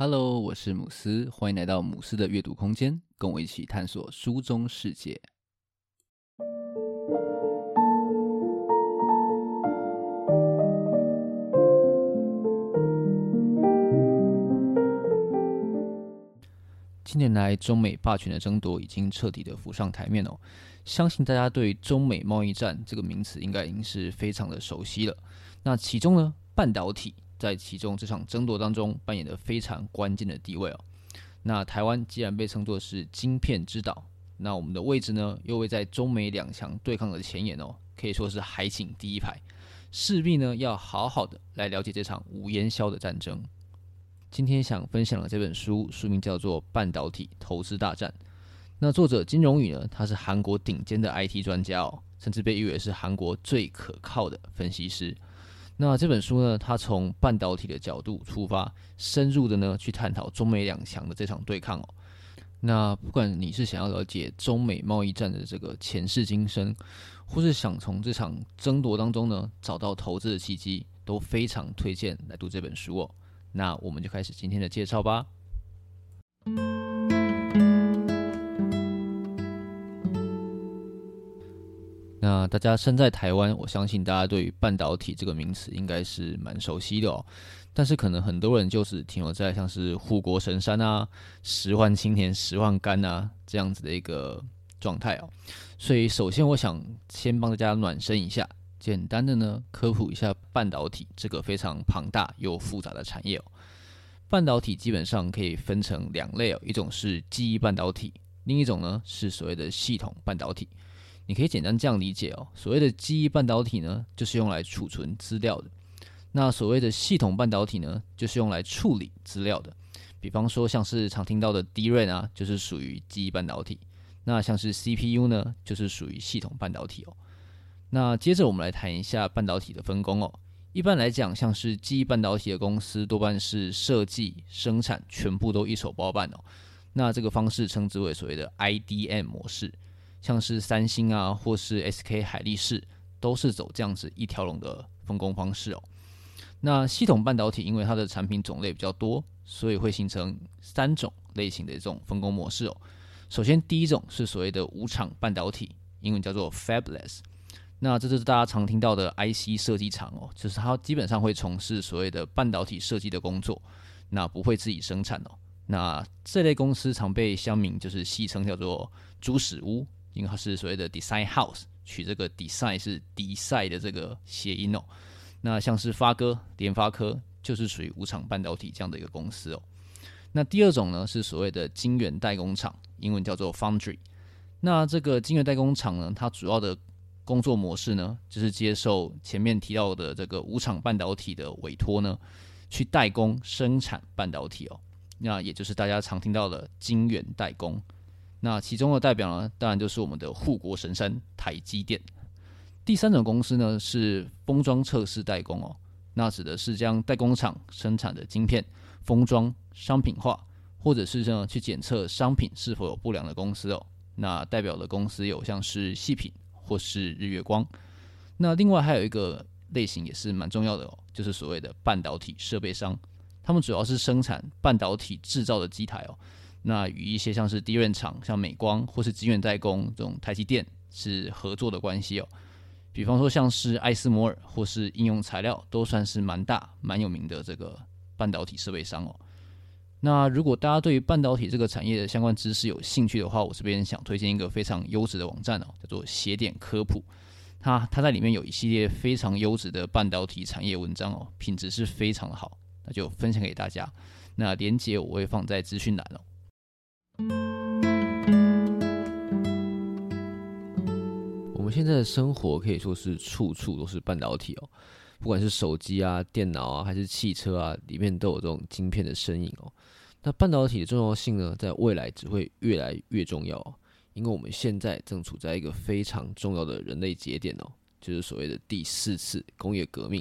Hello，我是姆斯，欢迎来到姆斯的阅读空间，跟我一起探索书中世界。近年来，中美霸权的争夺已经彻底的浮上台面哦。相信大家对中美贸易战这个名词应该已经是非常的熟悉了。那其中呢，半导体在其中这场争夺当中扮演的非常关键的地位哦。那台湾既然被称作是晶片之岛，那我们的位置呢，又位在中美两强对抗的前沿哦，可以说是海景第一排，势必呢要好好的来了解这场无烟硝的战争。今天想分享的这本书，书名叫做《半导体投资大战》。那作者金荣宇呢，他是韩国顶尖的 IT 专家哦，甚至被誉为是韩国最可靠的分析师。那这本书呢，它从半导体的角度出发，深入的呢去探讨中美两强的这场对抗哦。那不管你是想要了解中美贸易战的这个前世今生，或是想从这场争夺当中呢找到投资的契机，都非常推荐来读这本书哦。那我们就开始今天的介绍吧。那大家身在台湾，我相信大家对于半导体这个名词应该是蛮熟悉的哦。但是可能很多人就是停留在像是护国神山啊、十万青田、十万干啊这样子的一个状态哦。所以首先我想先帮大家暖身一下。简单的呢，科普一下半导体这个非常庞大又复杂的产业哦。半导体基本上可以分成两类哦，一种是记忆半导体，另一种呢是所谓的系统半导体。你可以简单这样理解哦，所谓的记忆半导体呢，就是用来储存资料的；那所谓的系统半导体呢，就是用来处理资料的。比方说，像是常听到的 DRAM 啊，就是属于记忆半导体；那像是 CPU 呢，就是属于系统半导体哦。那接着我们来谈一下半导体的分工哦。一般来讲，像是记忆半导体的公司，多半是设计、生产全部都一手包办哦。那这个方式称之为所谓的 IDM 模式。像是三星啊，或是 SK 海力士，都是走这样子一条龙的分工方式哦。那系统半导体因为它的产品种类比较多，所以会形成三种类型的这种分工模式哦。首先，第一种是所谓的无厂半导体，英文叫做 Fabless。那这就是大家常听到的 IC 设计厂哦，就是它基本上会从事所谓的半导体设计的工作，那不会自己生产哦。那这类公司常被乡民就是戏称叫做“猪屎屋”，因为它是所谓的 design house，取这个 design 是 design 的这个谐音哦。那像是发哥、联发科就是属于无厂半导体这样的一个公司哦。那第二种呢是所谓的晶圆代工厂，英文叫做 foundry。那这个晶圆代工厂呢，它主要的工作模式呢，就是接受前面提到的这个无厂半导体的委托呢，去代工生产半导体哦。那也就是大家常听到的晶圆代工。那其中的代表呢，当然就是我们的护国神山台积电。第三种公司呢是封装测试代工哦，那指的是将代工厂生产的晶片封装商品化，或者是呢去检测商品是否有不良的公司哦。那代表的公司有像是细品。或是日月光，那另外还有一个类型也是蛮重要的哦，就是所谓的半导体设备商，他们主要是生产半导体制造的机台哦。那与一些像是低润厂，像美光或是晶圆代工这种台积电是合作的关系哦。比方说像是艾斯摩尔或是应用材料，都算是蛮大蛮有名的这个半导体设备商哦。那如果大家对于半导体这个产业的相关知识有兴趣的话，我这边想推荐一个非常优质的网站哦，叫做斜点科普。它它在里面有一系列非常优质的半导体产业文章哦，品质是非常的好，那就分享给大家。那连接我会放在资讯栏哦。现在的生活可以说是处处都是半导体哦，不管是手机啊、电脑啊，还是汽车啊，里面都有这种晶片的身影哦。那半导体的重要性呢，在未来只会越来越重要哦，因为我们现在正处在一个非常重要的人类节点哦，就是所谓的第四次工业革命。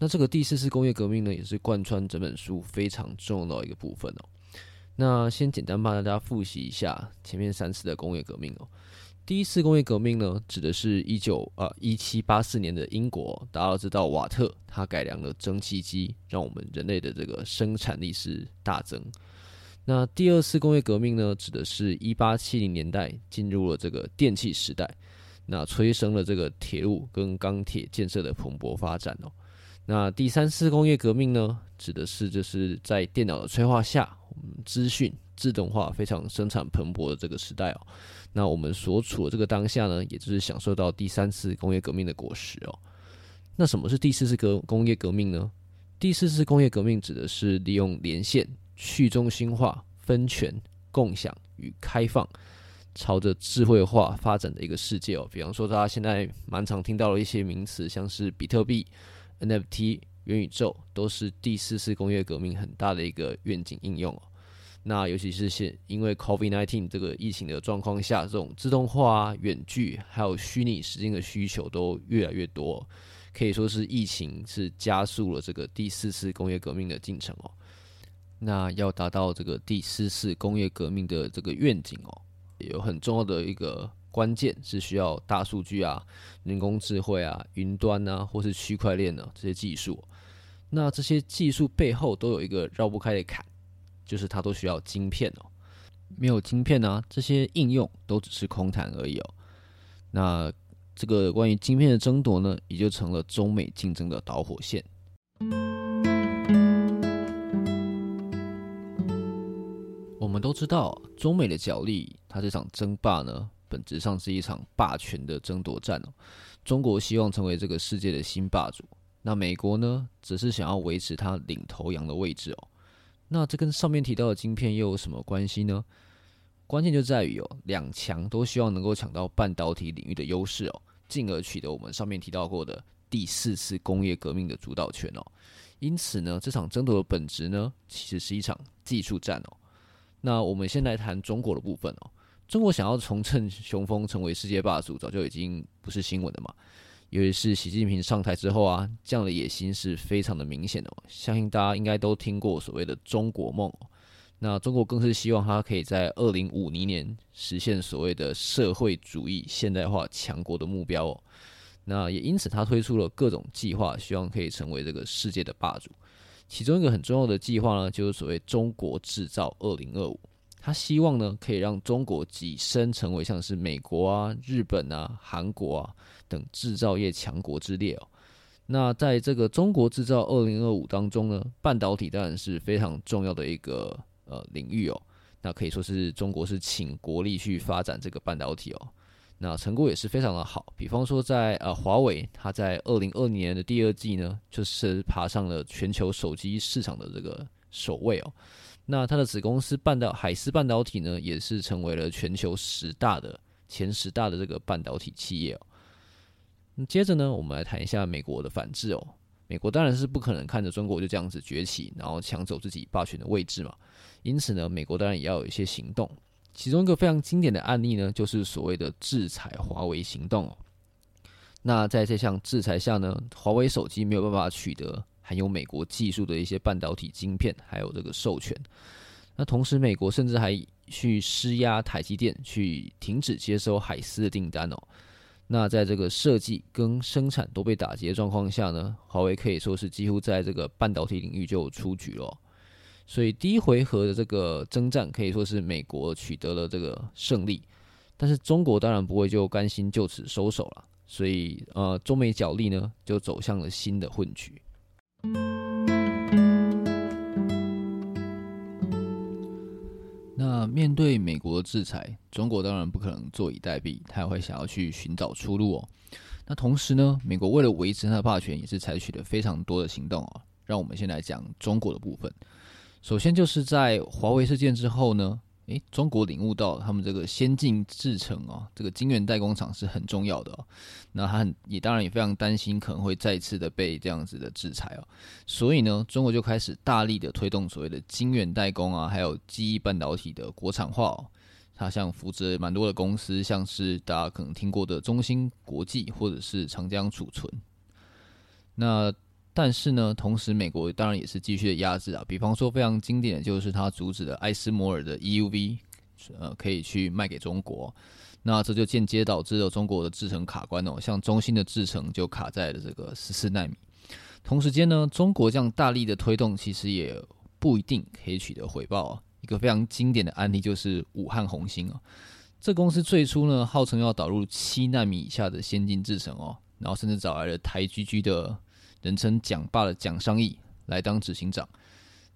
那这个第四次工业革命呢，也是贯穿整本书非常重要的一个部分哦。那先简单帮大家复习一下前面三次的工业革命哦。第一次工业革命呢，指的是一九呃一七八四年的英国，大家都知道瓦特他改良了蒸汽机，让我们人类的这个生产力是大增。那第二次工业革命呢，指的是一八七零年代进入了这个电气时代，那催生了这个铁路跟钢铁建设的蓬勃发展哦。那第三次工业革命呢，指的是就是在电脑的催化下，资讯自动化非常生产蓬勃的这个时代哦。那我们所处的这个当下呢，也就是享受到第三次工业革命的果实哦。那什么是第四次革工业革命呢？第四次工业革命指的是利用连线。去中心化、分权、共享与开放，朝着智慧化发展的一个世界哦。比方说，大家现在蛮常听到的一些名词，像是比特币、NFT、元宇宙，都是第四次工业革命很大的一个愿景应用哦。那尤其是现因为 COVID-19 这个疫情的状况下，这种自动化啊、远距还有虚拟实境的需求都越来越多，可以说是疫情是加速了这个第四次工业革命的进程哦。那要达到这个第四次工业革命的这个愿景哦，有很重要的一个关键是需要大数据啊、人工智慧啊、云端啊，或是区块链呢这些技术。那这些技术背后都有一个绕不开的坎，就是它都需要晶片哦。没有晶片呢，这些应用都只是空谈而已哦。那这个关于晶片的争夺呢，也就成了中美竞争的导火线。我们都知道，中美的角力，它这场争霸呢，本质上是一场霸权的争夺战哦。中国希望成为这个世界的新霸主，那美国呢，只是想要维持它领头羊的位置哦。那这跟上面提到的晶片又有什么关系呢？关键就在于哦，两强都希望能够抢到半导体领域的优势哦，进而取得我们上面提到过的第四次工业革命的主导权哦。因此呢，这场争夺的本质呢，其实是一场技术战哦。那我们先来谈中国的部分哦。中国想要重振雄风，成为世界霸主，早就已经不是新闻了嘛。尤其是习近平上台之后啊，这样的野心是非常的明显的。相信大家应该都听过所谓的中国梦。那中国更是希望它可以在二零五零年实现所谓的社会主义现代化强国的目标哦。那也因此，他推出了各种计划，希望可以成为这个世界的霸主。其中一个很重要的计划呢，就是所谓“中国制造二零二五”。他希望呢，可以让中国跻身成为像是美国啊、日本啊、韩国啊等制造业强国之列哦。那在这个“中国制造二零二五”当中呢，半导体当然是非常重要的一个呃领域哦。那可以说是中国是倾国力去发展这个半导体哦。那成果也是非常的好，比方说在呃华为，它在二零二零年的第二季呢，就是爬上了全球手机市场的这个首位哦。那它的子公司半导海思半导体呢，也是成为了全球十大的前十大的这个半导体企业哦。接着呢，我们来谈一下美国的反制哦。美国当然是不可能看着中国就这样子崛起，然后抢走自己霸权的位置嘛。因此呢，美国当然也要有一些行动。其中一个非常经典的案例呢，就是所谓的制裁华为行动哦。那在这项制裁下呢，华为手机没有办法取得含有美国技术的一些半导体晶片，还有这个授权。那同时，美国甚至还去施压台积电，去停止接收海思的订单哦。那在这个设计跟生产都被打击的状况下呢，华为可以说是几乎在这个半导体领域就出局了。所以第一回合的这个征战可以说是美国取得了这个胜利，但是中国当然不会就甘心就此收手了，所以呃，中美角力呢就走向了新的混局。那面对美国的制裁，中国当然不可能坐以待毙，他也会想要去寻找出路哦。那同时呢，美国为了维持它的霸权，也是采取了非常多的行动哦。让我们先来讲中国的部分。首先就是在华为事件之后呢，诶，中国领悟到他们这个先进制程啊，这个晶圆代工厂是很重要的哦。那他很也当然也非常担心可能会再次的被这样子的制裁哦。所以呢，中国就开始大力的推动所谓的晶圆代工啊，还有记忆半导体的国产化哦。他像扶持蛮多的公司，像是大家可能听过的中芯国际或者是长江储存。那但是呢，同时美国当然也是继续的压制啊，比方说非常经典的就是他阻止了艾斯摩尔的 EUV，呃，可以去卖给中国。那这就间接导致了中国的制程卡关哦，像中芯的制程就卡在了这个十四纳米。同时间呢，中国这样大力的推动，其实也不一定可以取得回报啊。一个非常经典的案例就是武汉红星啊，这公司最初呢号称要导入七纳米以下的先进制程哦，然后甚至找来了台积居的人称蒋爸的蒋尚义来当执行长，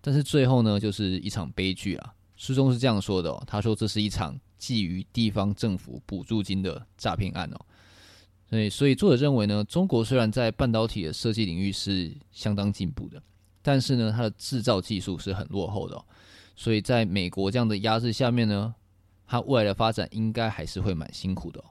但是最后呢就是一场悲剧啊。书中是这样说的，他说这是一场觊觎地方政府补助金的诈骗案哦。所以，所以作者认为呢，中国虽然在半导体的设计领域是相当进步的，但是呢，它的制造技术是很落后的。所以，在美国这样的压制下面呢，它未来的发展应该还是会蛮辛苦的哦。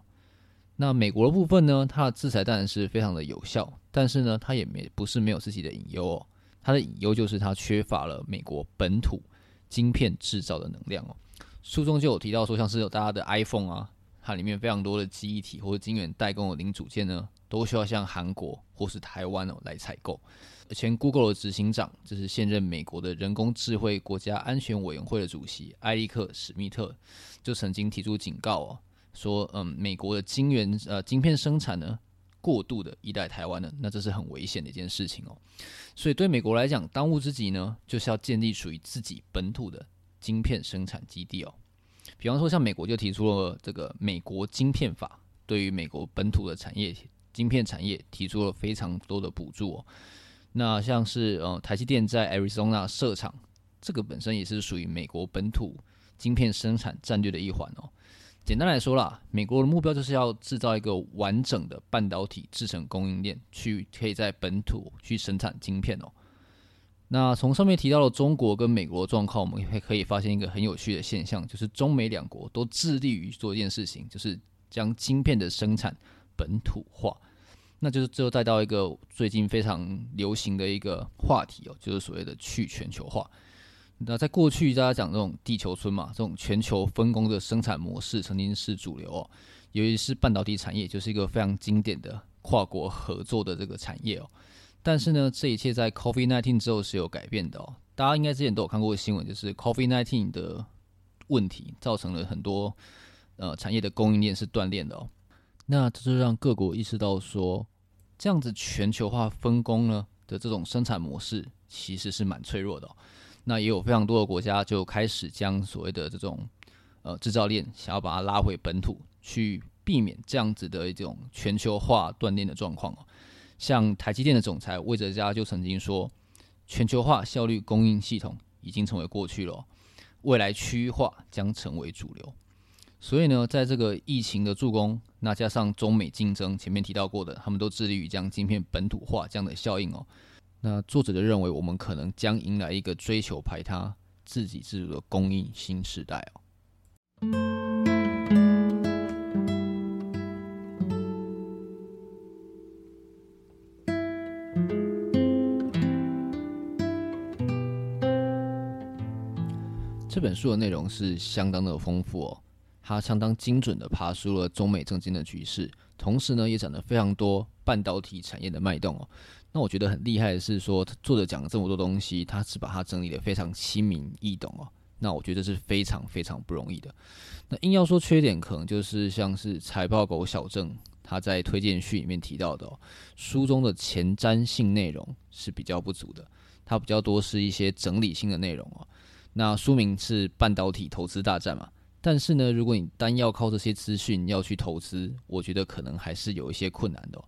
那美国的部分呢，它的制裁当然是非常的有效，但是呢，它也没不是没有自己的隐忧哦。它的隐忧就是它缺乏了美国本土晶片制造的能量哦。书中就有提到说，像是有大家的 iPhone 啊。它里面非常多的记忆体或者晶圆代工的零组件呢，都需要向韩国或是台湾哦来采购。前 Google 的执行长，这是现任美国的人工智慧国家安全委员会的主席艾利克史密特，就曾经提出警告哦，说嗯，美国的晶圆呃晶片生产呢过度的依赖台湾呢，那这是很危险的一件事情哦。所以对美国来讲，当务之急呢，就是要建立属于自己本土的晶片生产基地哦。比方说，像美国就提出了这个美国晶片法，对于美国本土的产业晶片产业提出了非常多的补助哦。那像是呃台积电在 Arizona 设厂，这个本身也是属于美国本土晶片生产战略的一环哦。简单来说啦，美国的目标就是要制造一个完整的半导体制成供应链，去可以在本土去生产晶片哦。那从上面提到了中国跟美国的状况，我们也可以发现一个很有趣的现象，就是中美两国都致力于做一件事情，就是将晶片的生产本土化。那就是最后带到一个最近非常流行的一个话题哦，就是所谓的去全球化。那在过去大家讲这种地球村嘛，这种全球分工的生产模式曾经是主流哦，尤其是半导体产业就是一个非常经典的跨国合作的这个产业哦。但是呢，这一切在 COVID-19 之后是有改变的哦。大家应该之前都有看过新闻，就是 COVID-19 的问题造成了很多呃产业的供应链是断裂的哦。那这就让各国意识到说，这样子全球化分工呢的这种生产模式其实是蛮脆弱的哦。那也有非常多的国家就开始将所谓的这种呃制造链想要把它拉回本土，去避免这样子的一种全球化断链的状况哦。像台积电的总裁魏哲家就曾经说，全球化效率供应系统已经成为过去了，未来区域化将成为主流。所以呢，在这个疫情的助攻，那加上中美竞争，前面提到过的，他们都致力于将晶片本土化这样的效应哦。那作者就认为，我们可能将迎来一个追求排他、自给自足的供应新时代哦。这本书的内容是相当的丰富哦，它相当精准的爬梳了中美政经的局势，同时呢也讲了非常多半导体产业的脉动哦。那我觉得很厉害的是说，作者讲了这么多东西，他是把它整理得非常亲民易懂哦。那我觉得是非常非常不容易的。那硬要说缺点，可能就是像是财报狗小郑他在推荐序里面提到的哦，书中的前瞻性内容是比较不足的，它比较多是一些整理性的内容哦。那书名是半导体投资大战嘛？但是呢，如果你单要靠这些资讯要去投资，我觉得可能还是有一些困难的。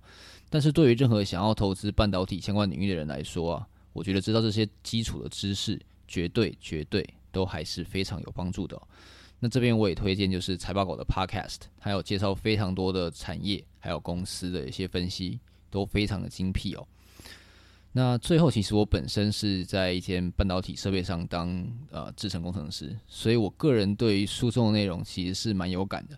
但是对于任何想要投资半导体相关领域的人来说啊，我觉得知道这些基础的知识，绝对绝对都还是非常有帮助的。那这边我也推荐就是财报狗的 Podcast，还有介绍非常多的产业还有公司的一些分析，都非常的精辟哦。那最后，其实我本身是在一间半导体设备上当呃制程工程师，所以我个人对于书中的内容其实是蛮有感的。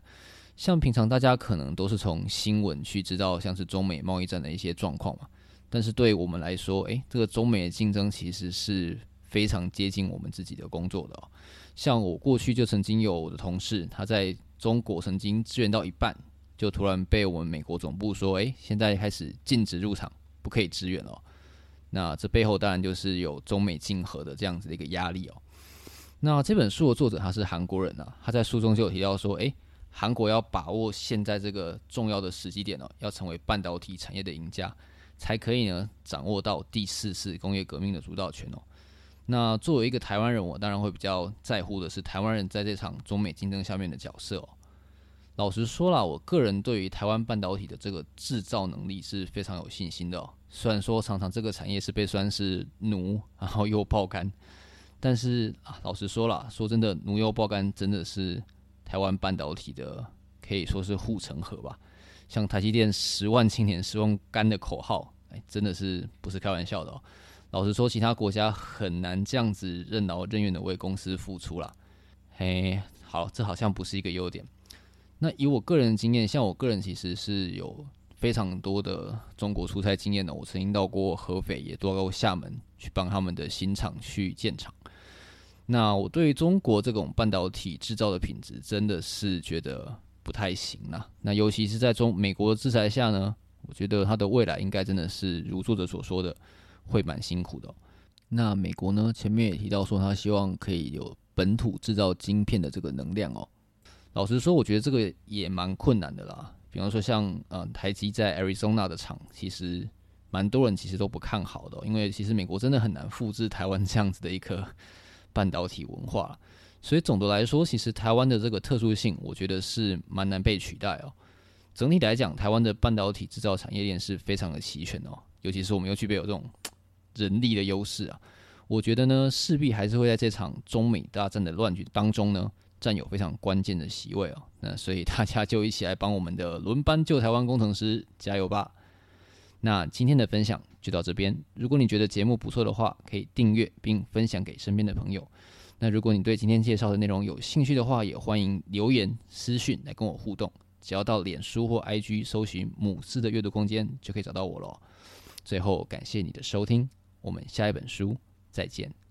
像平常大家可能都是从新闻去知道像是中美贸易战的一些状况嘛，但是对我们来说，诶，这个中美的竞争其实是非常接近我们自己的工作的哦。像我过去就曾经有的同事，他在中国曾经支援到一半，就突然被我们美国总部说，诶，现在开始禁止入场，不可以支援了。那这背后当然就是有中美竞合的这样子的一个压力哦。那这本书的作者他是韩国人啊，他在书中就有提到说，诶，韩国要把握现在这个重要的时机点哦，要成为半导体产业的赢家，才可以呢掌握到第四次工业革命的主导权哦。那作为一个台湾人，我当然会比较在乎的是台湾人在这场中美竞争下面的角色哦。老实说啦，我个人对于台湾半导体的这个制造能力是非常有信心的哦。虽然说常常这个产业是被算是奴，然后又爆肝，但是啊，老实说啦，说真的，奴又爆肝真的是台湾半导体的可以说是护城河吧。像台积电十万青年十万肝的口号，哎，真的是不是开玩笑的哦。老实说，其他国家很难这样子任劳任怨的为公司付出啦。嘿，好，这好像不是一个优点。那以我个人的经验，像我个人其实是有非常多的中国出差经验的。我曾经到过合肥，也到过厦门去帮他们的新厂去建厂。那我对中国这种半导体制造的品质，真的是觉得不太行啦。那尤其是在中美国的制裁下呢，我觉得它的未来应该真的是如作者所说的。会蛮辛苦的。那美国呢？前面也提到说，他希望可以有本土制造晶片的这个能量哦。老实说，我觉得这个也蛮困难的啦。比方说像，像呃台积在 Arizona 的厂，其实蛮多人其实都不看好的，因为其实美国真的很难复制台湾这样子的一个 半导体文化。所以总的来说，其实台湾的这个特殊性，我觉得是蛮难被取代哦。整体来讲，台湾的半导体制造产业链是非常的齐全哦，尤其是我们又具备有这种。人力的优势啊，我觉得呢，势必还是会在这场中美大战的乱局当中呢，占有非常关键的席位哦。那所以大家就一起来帮我们的轮班救台湾工程师加油吧。那今天的分享就到这边，如果你觉得节目不错的话，可以订阅并分享给身边的朋友。那如果你对今天介绍的内容有兴趣的话，也欢迎留言私讯来跟我互动。只要到脸书或 IG 搜寻“姆斯的阅读空间”，就可以找到我喽。最后，感谢你的收听。我们下一本书再见。